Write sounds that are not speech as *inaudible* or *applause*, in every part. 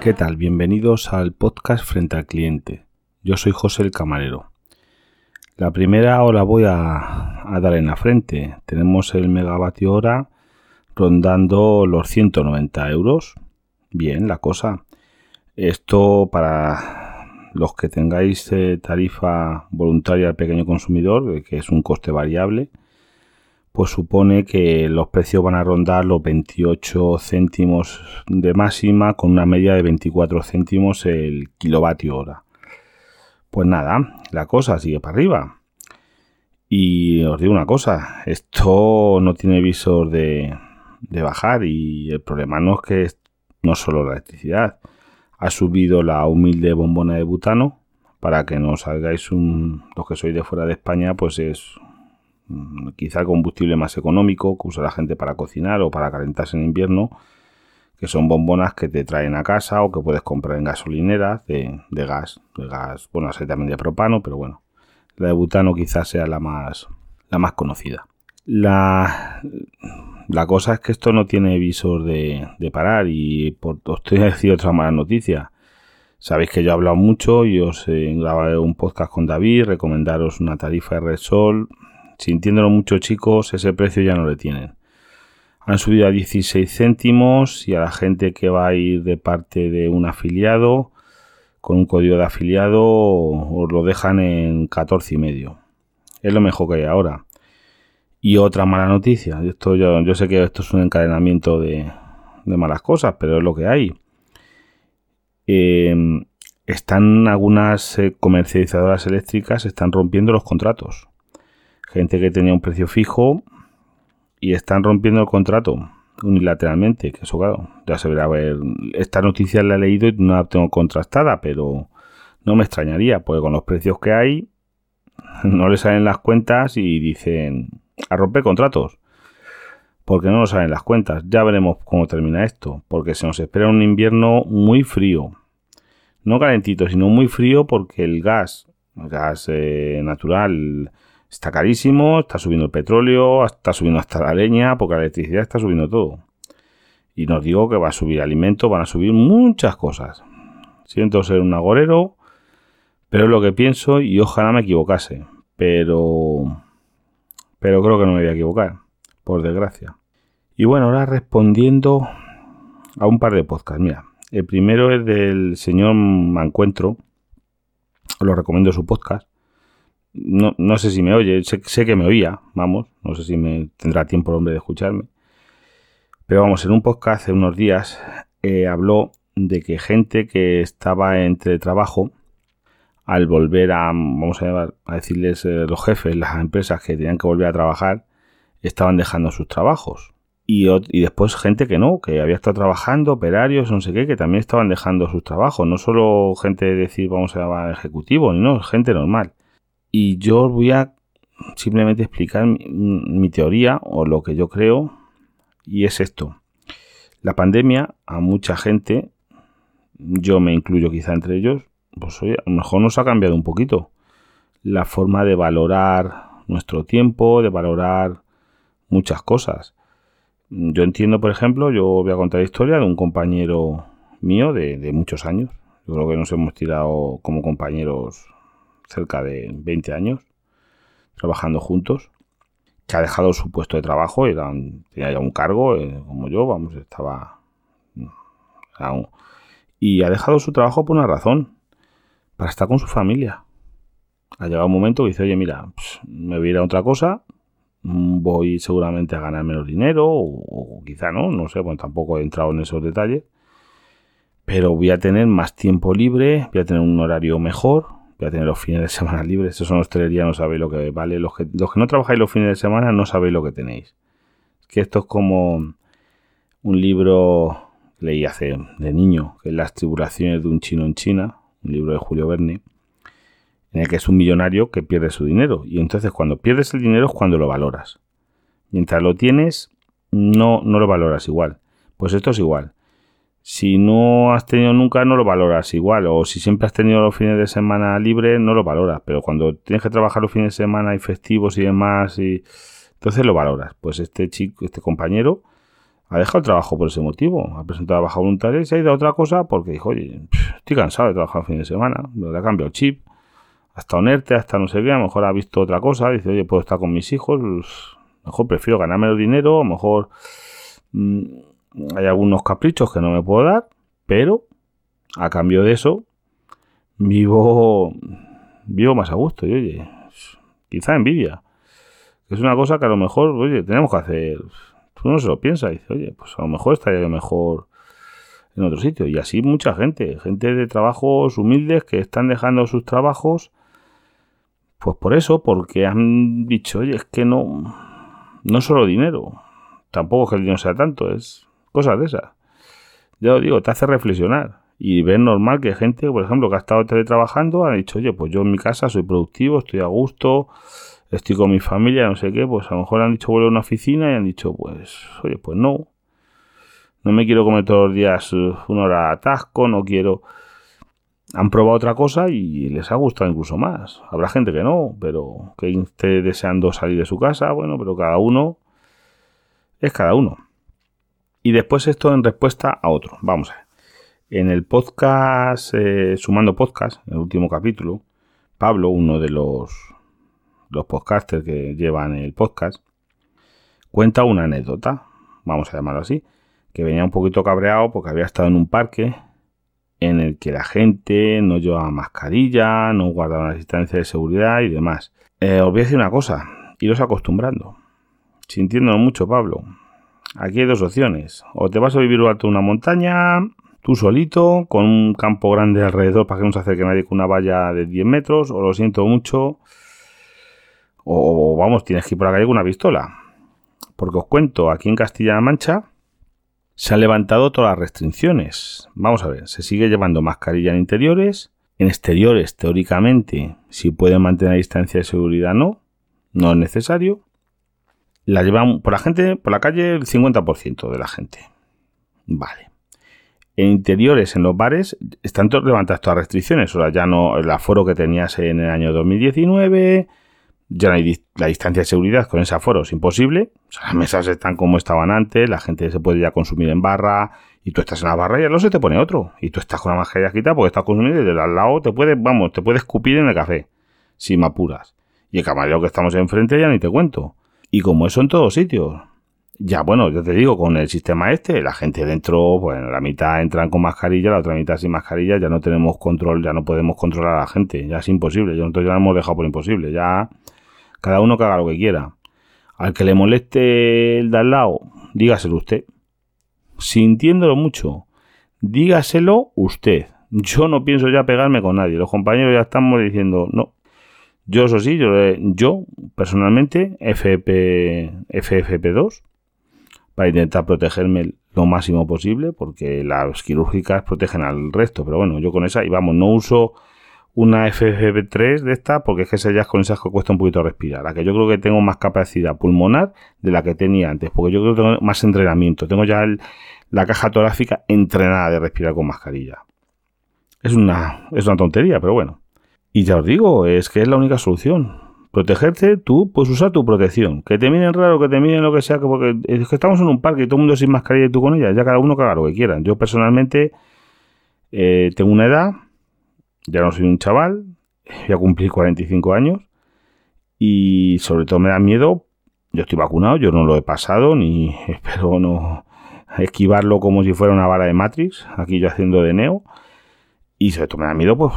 ¿Qué tal? Bienvenidos al podcast Frente al Cliente. Yo soy José el Camarero. La primera hora voy a, dar en la frente. Tenemos el megavatio hora rondando los 190 euros. Bien, la cosa. Esto para los que tengáis eh, tarifa voluntaria al pequeño consumidor, eh, que es un coste variable, pues supone que los precios van a rondar los 28 céntimos de máxima con una media de 24 céntimos el kilovatio hora. Pues nada, la cosa sigue para arriba. Y os digo una cosa, esto no tiene visor de, bajar y el problema no es que no solo la electricidad, ha subido la humilde bombona de butano, para que no salgáis un, los que sois de fuera de España, pues es quizá el combustible más económico que usa la gente para cocinar o para calentarse en invierno, que son bombonas que te traen a casa o que puedes comprar en gasolineras de, de gas, de gas, bueno, hay también de propano, pero bueno, la de butano quizás sea la más, la más conocida. La, la cosa es que esto no tiene visor de, parar y por, os estoy a decir otra mala noticia. Sabéis que yo he hablado mucho y os he grabado un podcast con David, recomendaros una tarifa de Resol. Sintiéndolo mucho chicos, ese precio ya no le tienen. Han subido a 16 céntimos y a la gente que va a ir de parte de un afiliado con un código de afiliado os lo dejan en 14 y medio. Es lo mejor que hay ahora. Y otra mala noticia, esto yo, sé que esto es un encadenamiento de, malas cosas, pero es lo que hay. Em, están algunas eh, comercializadoras eléctricas están rompiendo los contratos. Gente que tenía un precio fijo y están rompiendo el contrato unilateralmente, que eso claro, ya se verá ver. Esta noticia la he leído y no la tengo contrastada, pero no me extrañaría, porque con los precios que hay, *laughs* no le salen las cuentas y dicen a romper contratos. Porque no nos salen las cuentas. Ya veremos cómo termina esto. Porque se nos espera un invierno muy frío. No calentito, sino muy frío porque el gas, gas eh, natural, Está carísimo, está subiendo el petróleo, está subiendo hasta la leña, porque la electricidad está subiendo todo. Y nos digo que va a subir alimentos, van a subir muchas cosas. Siento ser un agorero, pero es lo que pienso y ojalá me equivocase. Pero, pero creo que no me voy a equivocar, por desgracia. Y bueno, ahora respondiendo a un par de podcasts. Mira, el primero es del señor Mancuentro. Os lo recomiendo su podcast no, no sé si me oye, sé, que me oía, vamos, no sé si me tendrá tiempo el hombre de escucharme. Pero vamos, en un podcast hace unos días eh, habló de que gente que estaba entre trabajo, al volver a, vamos a, a decirles eh, los jefes, las empresas que tenían que volver a trabajar, estaban dejando sus trabajos. Y, y, después gente que no, que había estado trabajando, operarios, no sé qué, que también estaban dejando sus trabajos. No solo gente de decir, vamos a llamar ejecutivo, no, gente normal. Y yo os voy a simplemente explicar mi, teoría o lo que yo creo. Y es esto. La pandemia a mucha gente, yo me incluyo quizá entre ellos, pues a lo mejor nos ha cambiado un poquito la forma de valorar nuestro tiempo, de valorar muchas cosas. Yo entiendo, por ejemplo, yo voy a contar la historia de un compañero mío de, de muchos años. Yo creo que nos hemos tirado como compañeros cerca de 20 años trabajando juntos, que ha dejado su puesto de trabajo, era tenía ya un cargo, eh, como yo, vamos, estaba... y ha dejado su trabajo por una razón, para estar con su familia. Ha llegado un momento que dice, oye, mira, me voy a ir a otra cosa, voy seguramente a ganar menos dinero, o, quizá no, no sé, bueno, tampoco he entrado en esos detalles, pero voy a tener más tiempo libre, voy a tener un horario mejor, voy a tener los fines de semana libres. Eso son hostelería, no sabéis lo que vale. Los que, los que no trabajáis los fines de semana no sabéis lo que tenéis. que esto es como un libro que leí hace de niño, que es Las tribulaciones de un chino en China, un libro de Julio Verne, en el que es un millonario que pierde su dinero. Y entonces cuando pierdes el dinero es cuando lo valoras. Mientras lo tienes, no, no lo valoras igual. Pues esto es igual si no has tenido nunca no lo valoras igual o si siempre has tenido los fines de semana libres no lo valoras pero cuando tienes que trabajar los fines de semana y festivos y demás y entonces lo valoras. Pues este chico este compañero ha dejado el trabajo por ese motivo, ha presentado baja voluntaria y se ha ido a otra cosa porque dijo, oye, estoy cansado de trabajar el fin de semana, le ha cambiado el chip, hasta onerte, hasta no sé qué, a lo mejor ha visto otra cosa, dice, oye, puedo estar con mis hijos, mejor prefiero ganarme el dinero, a lo mejor mm, hay algunos caprichos que no me puedo dar, pero a cambio de eso, vivo, vivo más a gusto, y oye, quizá envidia. Es una cosa que a lo mejor, oye, tenemos que hacer uno se lo piensa dice, oye, pues a lo mejor estaría mejor en otro sitio. Y así mucha gente, gente de trabajos humildes que están dejando sus trabajos, pues por eso, porque han dicho, oye, es que no, no solo dinero, tampoco es que el dinero sea tanto, es cosas de esas. Ya lo digo, te hace reflexionar y ver normal que gente, por ejemplo, que ha estado teletrabajando, ha dicho, oye, pues yo en mi casa soy productivo, estoy a gusto, estoy con mi familia, no sé qué, pues a lo mejor han dicho vuelve a una oficina y han dicho, pues, oye, pues no. No me quiero comer todos los días eh, una hora de atasco, no quiero. Han probado otra cosa y les ha gustado incluso más. Habrá gente que no, pero que esté deseando salir de su casa, bueno, pero cada uno es cada uno. Y después esto en respuesta a otro. Vamos a ver. En el podcast, eh, sumando podcast, en el último capítulo, Pablo, uno de los los podcasters que llevan el podcast, cuenta una anécdota, vamos a llamarlo así, que venía un poquito cabreado porque había estado en un parque en el que la gente no llevaba mascarilla, no guardaba la distancia de seguridad y demás. Eh, os voy a decir una cosa, iros acostumbrando. Sintiéndolo mucho, Pablo. Aquí hay dos opciones. O te vas a vivir alto de una montaña, tú solito, con un campo grande alrededor para que no se acerque nadie con una valla de 10 metros, o lo siento mucho, o vamos, tienes que ir por la calle con una pistola. Porque os cuento, aquí en Castilla-La Mancha se han levantado todas las restricciones. Vamos a ver, se sigue llevando mascarilla en interiores. En exteriores, teóricamente, si pueden mantener distancia de seguridad, no. No es necesario. La llevan por la gente, por la calle, el 50% de la gente. Vale. En interiores, en los bares, están levantadas todas las restricciones. O sea, ya no el aforo que tenías en el año 2019 ya no hay la distancia de seguridad con ese aforo, es imposible. las mesas están como estaban antes, la gente se puede ya consumir en barra y tú estás en la barra y al lado se te pone otro. Y tú estás con la mascarilla quitada porque estás consumiendo y del al lado te puedes, vamos, te puedes escupir en el café, si me apuras. Y el camarero que estamos enfrente ya ni te cuento. Y como eso en todos sitios. Ya, bueno, yo te digo, con el sistema este, la gente dentro, pues la mitad entran con mascarilla, la otra mitad sin mascarilla, ya no tenemos control, ya no podemos controlar a la gente, ya es imposible, nosotros ya lo hemos dejado por imposible, ya cada uno que haga lo que quiera. Al que le moleste el de al lado, dígaselo usted. Sintiéndolo mucho, dígaselo usted. Yo no pienso ya pegarme con nadie. Los compañeros ya estamos diciendo, no. Yo, eso sí, yo, yo personalmente, FP, FFP2, para intentar protegerme lo máximo posible, porque las quirúrgicas protegen al resto. Pero bueno, yo con esa, y vamos, no uso una FFP3 de esta, porque es que esa ya con esas que cuesta un poquito respirar. La que yo creo que tengo más capacidad pulmonar de la que tenía antes, porque yo creo que tengo más entrenamiento. Tengo ya la caja torácica entrenada de respirar con mascarilla. Es una, es una tontería, pero bueno. Y ya os digo, es que es la única solución. Protegerte, tú puedes usar tu protección. Que te miren raro, que te miren lo que sea, que porque es que estamos en un parque y todo el mundo sin mascarilla y tú con ella. Ya cada uno haga lo que quiera. Yo personalmente eh, tengo una edad ya no soy un chaval, voy a cumplir 45 años y sobre todo me da miedo, yo estoy vacunado, yo no lo he pasado ni *laughs* espero no esquivarlo como si fuera una bala de Matrix, aquí yo haciendo de Neo. Y sobre todo me da miedo, pues,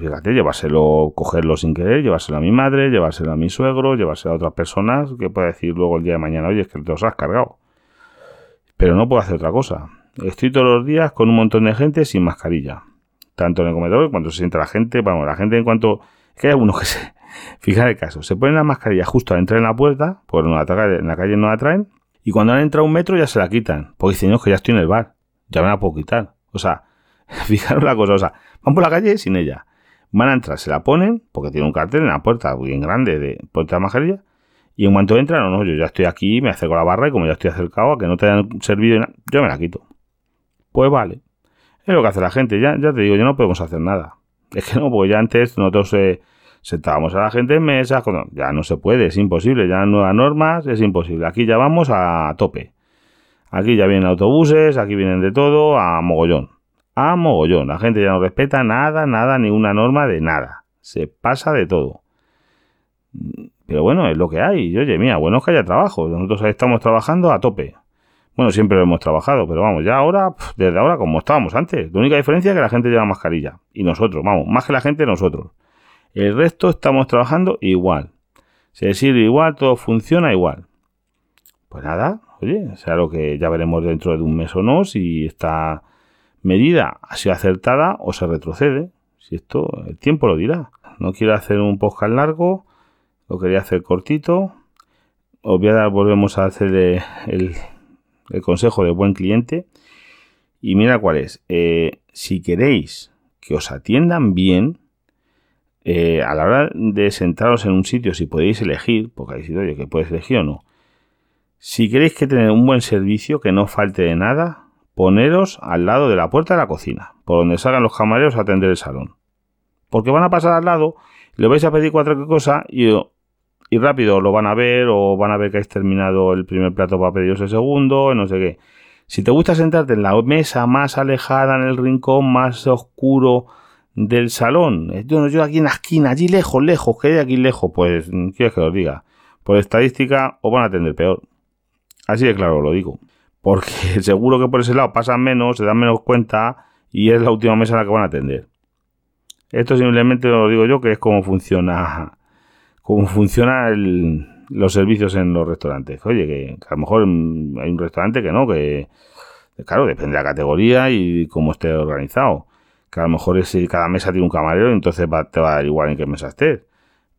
fíjate, llevárselo, cogerlo sin querer, llevárselo a mi madre, llevárselo a mi suegro, llevárselo a otras personas, que puede decir luego el día de mañana, oye, es que te los has cargado. Pero no puedo hacer otra cosa. Estoy todos los días con un montón de gente sin mascarilla tanto en el comedor cuando se sienta la gente. Vamos, la gente en cuanto. Que hay algunos que se. *laughs* Fijar el caso, se ponen la mascarilla justo al entrar en la puerta, porque en la calle no la traen, y cuando han entrado un metro ya se la quitan, porque dicen, no, que ya estoy en el bar, ya me la puedo quitar. O sea, *laughs* fijaros la cosa, o sea, van por la calle sin ella. Van a entrar, se la ponen, porque tiene un cartel en la puerta bien grande de puerta de mascarilla, y en cuanto entran, no, no, yo ya estoy aquí, me acerco a la barra y como ya estoy acercado a que no te hayan servido, yo me la quito. Pues vale. Es lo que hace la gente. Ya, ya te digo, ya no podemos hacer nada. Es que no, porque ya antes nosotros eh, sentábamos a la gente en mesas. Ya no se puede, es imposible. Ya nuevas normas, es imposible. Aquí ya vamos a tope. Aquí ya vienen autobuses, aquí vienen de todo, a mogollón. A mogollón. La gente ya no respeta nada, nada, ni una norma de nada. Se pasa de todo. Pero bueno, es lo que hay. Y oye, mira, bueno es que haya trabajo. Nosotros estamos trabajando a tope. Bueno, siempre lo hemos trabajado, pero vamos, ya ahora, desde ahora como estábamos antes. La única diferencia es que la gente lleva mascarilla. Y nosotros, vamos, más que la gente, nosotros. El resto estamos trabajando igual. Se sirve igual, todo funciona igual. Pues nada, oye, sea lo que ya veremos dentro de un mes o no, si esta medida ha sido acertada o se retrocede. Si esto, el tiempo lo dirá. No quiero hacer un podcast largo, lo quería hacer cortito. Os voy a dar, volvemos a hacer el, consejo de buen cliente. Y mira cuál es. Eh, si queréis que os atiendan bien, eh, a la hora de sentaros en un sitio, si podéis elegir, porque hay oye, que puedes elegir o no, si queréis que tener un buen servicio, que no falte de nada, poneros al lado de la puerta de la cocina, por donde salgan los camareros a atender el salón. Porque van a pasar al lado, le vais a pedir cuatro cosas y, y rápido lo van a ver o van a ver que habéis terminado el primer plato para pediros el segundo, no sé qué. Si te gusta sentarte en la mesa más alejada, en el rincón más oscuro del salón, yo, yo aquí en la esquina, allí lejos, lejos, que hay aquí lejos, pues, quieres que os diga, por estadística os van a atender peor. Así de claro lo digo. Porque *laughs* seguro que por ese lado pasan menos, se dan menos cuenta y es la última mesa en la que van a atender. Esto simplemente lo digo yo que es como funciona *laughs* cómo funciona los servicios en los restaurantes. Oye, que, a lo mejor hay un restaurante que no, que claro, depende de la categoría y cómo esté organizado. Que a lo mejor es, cada mesa tiene un camarero, entonces te va a dar igual en qué mesa estés.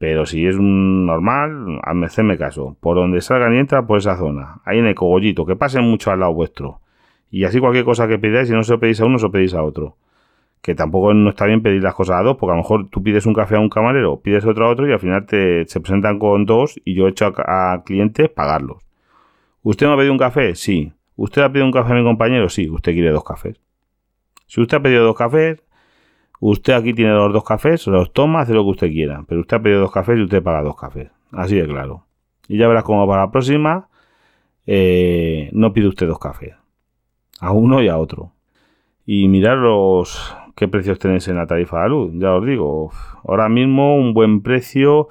Pero si es un normal, hacedme caso. Por donde salgan y entra, por esa zona. Ahí en el cogollito, que pasen mucho al lado vuestro. Y así cualquier cosa que pidáis, si no se lo pedís a uno, se lo pedís a otro. Que tampoco no está bien pedir las cosas a dos, porque a lo mejor tú pides un café a un camarero, pides otro a otro y al final te, se presentan con dos y yo he hecho a, clientes pagarlos. ¿Usted me ha pedido un café? Sí. ¿Usted ha pedido un café a mi compañero? Sí. Usted quiere dos cafés. Si usted ha pedido dos cafés, Usted aquí tiene los dos cafés, los toma, hace lo que usted quiera. Pero usted ha pedido dos cafés y usted paga dos cafés. Así de claro. Y ya verás cómo para la próxima eh, no pide usted dos cafés. A uno y a otro. Y mirar los qué precios tenéis en la tarifa de luz. Ya os digo, ahora mismo un buen precio,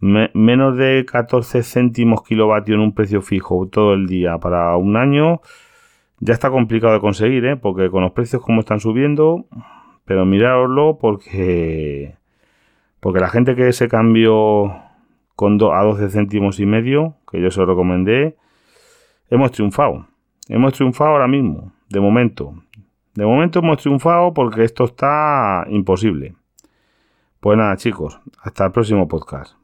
menos de 14 céntimos kilovatio en un precio fijo todo el día para un año. Ya está complicado de conseguir, ¿eh? porque con los precios como están subiendo, pero mirároslo porque, porque la gente que se cambió con a 12 céntimos y medio, que yo se lo recomendé, hemos triunfado. Hemos triunfado ahora mismo, de momento. De momento hemos triunfado porque esto está imposible. Pues nada, chicos, hasta el próximo podcast.